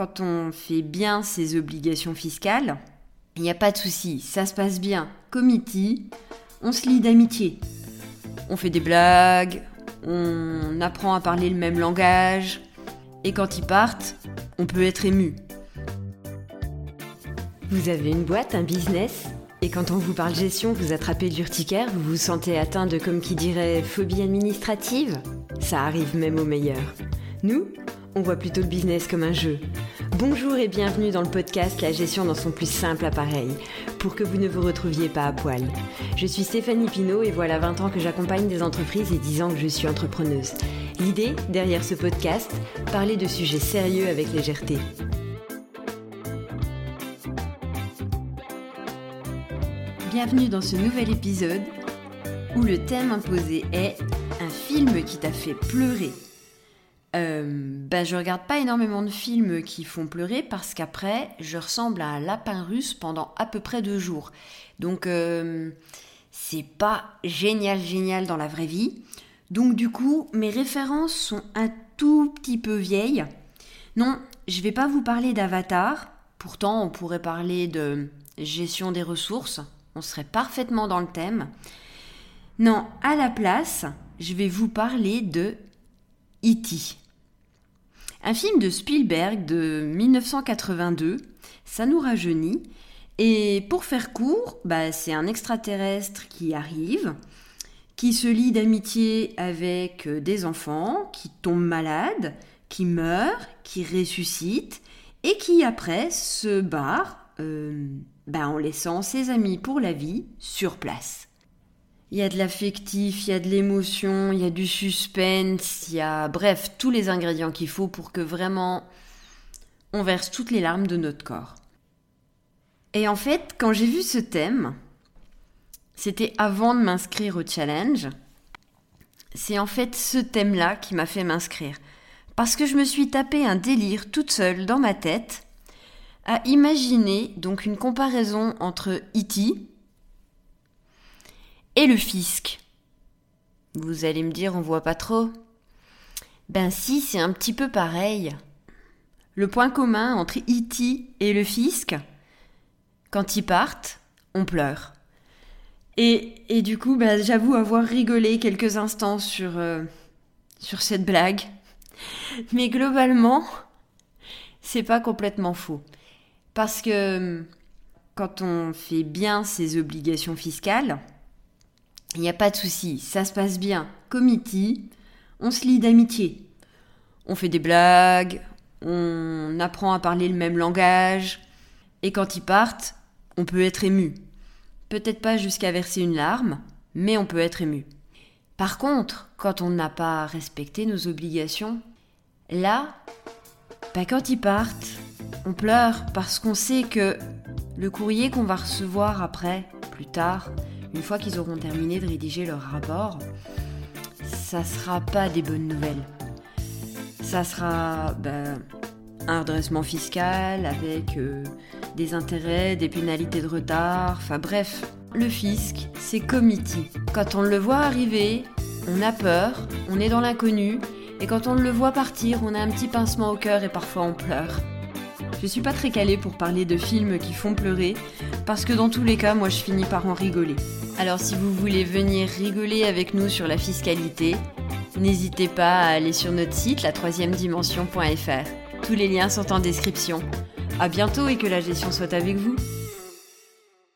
quand on fait bien ses obligations fiscales, il n'y a pas de souci, ça se passe bien. Committee, on se lie d'amitié. On fait des blagues, on apprend à parler le même langage, et quand ils partent, on peut être ému. Vous avez une boîte, un business? Et quand on vous parle gestion, vous attrapez l'urticaire, vous vous sentez atteint de, comme qui dirait, phobie administrative? Ça arrive même aux meilleurs. Nous, on voit plutôt le business comme un jeu. Bonjour et bienvenue dans le podcast La gestion dans son plus simple appareil, pour que vous ne vous retrouviez pas à poil. Je suis Stéphanie Pinault et voilà 20 ans que j'accompagne des entreprises et 10 ans que je suis entrepreneuse. L'idée, derrière ce podcast, parler de sujets sérieux avec légèreté. Bienvenue dans ce nouvel épisode où le thème imposé est un film qui t'a fait pleurer. Euh, ben je regarde pas énormément de films qui font pleurer parce qu'après je ressemble à un lapin russe pendant à peu près deux jours. Donc euh, c'est pas génial génial dans la vraie vie. Donc du coup mes références sont un tout petit peu vieilles. Non, je vais pas vous parler d'Avatar. Pourtant on pourrait parler de gestion des ressources on serait parfaitement dans le thème. Non, à la place, je vais vous parler de E.T. Un film de Spielberg de 1982, ça nous rajeunit. Et pour faire court, bah, c'est un extraterrestre qui arrive, qui se lie d'amitié avec euh, des enfants, qui tombe malade, qui meurt, qui ressuscite, et qui après se barre euh, ben, en laissant ses amis pour la vie sur place. Il y a de l'affectif, il y a de l'émotion, il y a du suspense, il y a bref tous les ingrédients qu'il faut pour que vraiment on verse toutes les larmes de notre corps. Et en fait, quand j'ai vu ce thème, c'était avant de m'inscrire au challenge. C'est en fait ce thème-là qui m'a fait m'inscrire. Parce que je me suis tapé un délire toute seule dans ma tête à imaginer donc une comparaison entre E.T. et le fisc. Vous allez me dire, on voit pas trop. Ben si, c'est un petit peu pareil. Le point commun entre E.T. et le fisc, quand ils partent, on pleure. Et, et du coup, ben, j'avoue avoir rigolé quelques instants sur, euh, sur cette blague. Mais globalement, c'est pas complètement faux. Parce que quand on fait bien ses obligations fiscales, il n'y a pas de souci, ça se passe bien. Committee, on se lie d'amitié. On fait des blagues, on apprend à parler le même langage, et quand ils partent, on peut être ému. Peut-être pas jusqu'à verser une larme, mais on peut être ému. Par contre, quand on n'a pas respecté nos obligations, là, bah quand ils partent, on pleure parce qu'on sait que le courrier qu'on va recevoir après, plus tard, une fois qu'ils auront terminé de rédiger leur rapport, ça sera pas des bonnes nouvelles. Ça sera ben, un redressement fiscal avec euh, des intérêts, des pénalités de retard, enfin bref. Le fisc, c'est committee. Quand on le voit arriver, on a peur, on est dans l'inconnu, et quand on le voit partir, on a un petit pincement au cœur et parfois on pleure. Je suis pas très calée pour parler de films qui font pleurer, parce que dans tous les cas, moi je finis par en rigoler. Alors si vous voulez venir rigoler avec nous sur la fiscalité, n'hésitez pas à aller sur notre site la troisième dimension.fr. Tous les liens sont en description. À bientôt et que la gestion soit avec vous.